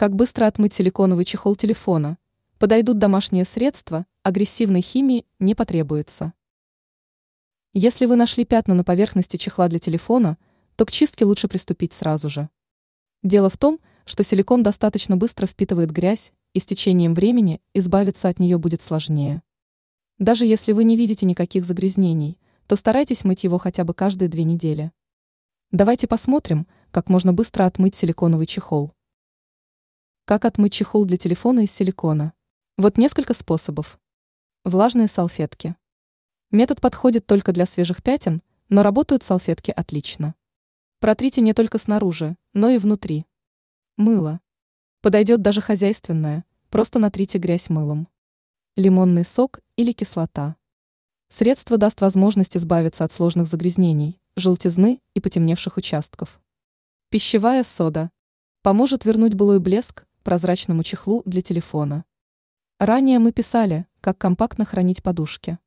Как быстро отмыть силиконовый чехол телефона? Подойдут домашние средства, агрессивной химии не потребуется. Если вы нашли пятна на поверхности чехла для телефона, то к чистке лучше приступить сразу же. Дело в том, что силикон достаточно быстро впитывает грязь, и с течением времени избавиться от нее будет сложнее. Даже если вы не видите никаких загрязнений, то старайтесь мыть его хотя бы каждые две недели. Давайте посмотрим, как можно быстро отмыть силиконовый чехол. Как отмыть чехол для телефона из силикона? Вот несколько способов. Влажные салфетки. Метод подходит только для свежих пятен, но работают салфетки отлично. Протрите не только снаружи, но и внутри. Мыло. Подойдет даже хозяйственное, просто натрите грязь мылом. Лимонный сок или кислота. Средство даст возможность избавиться от сложных загрязнений, желтизны и потемневших участков. Пищевая сода. Поможет вернуть былой блеск прозрачному чехлу для телефона. Ранее мы писали, как компактно хранить подушки.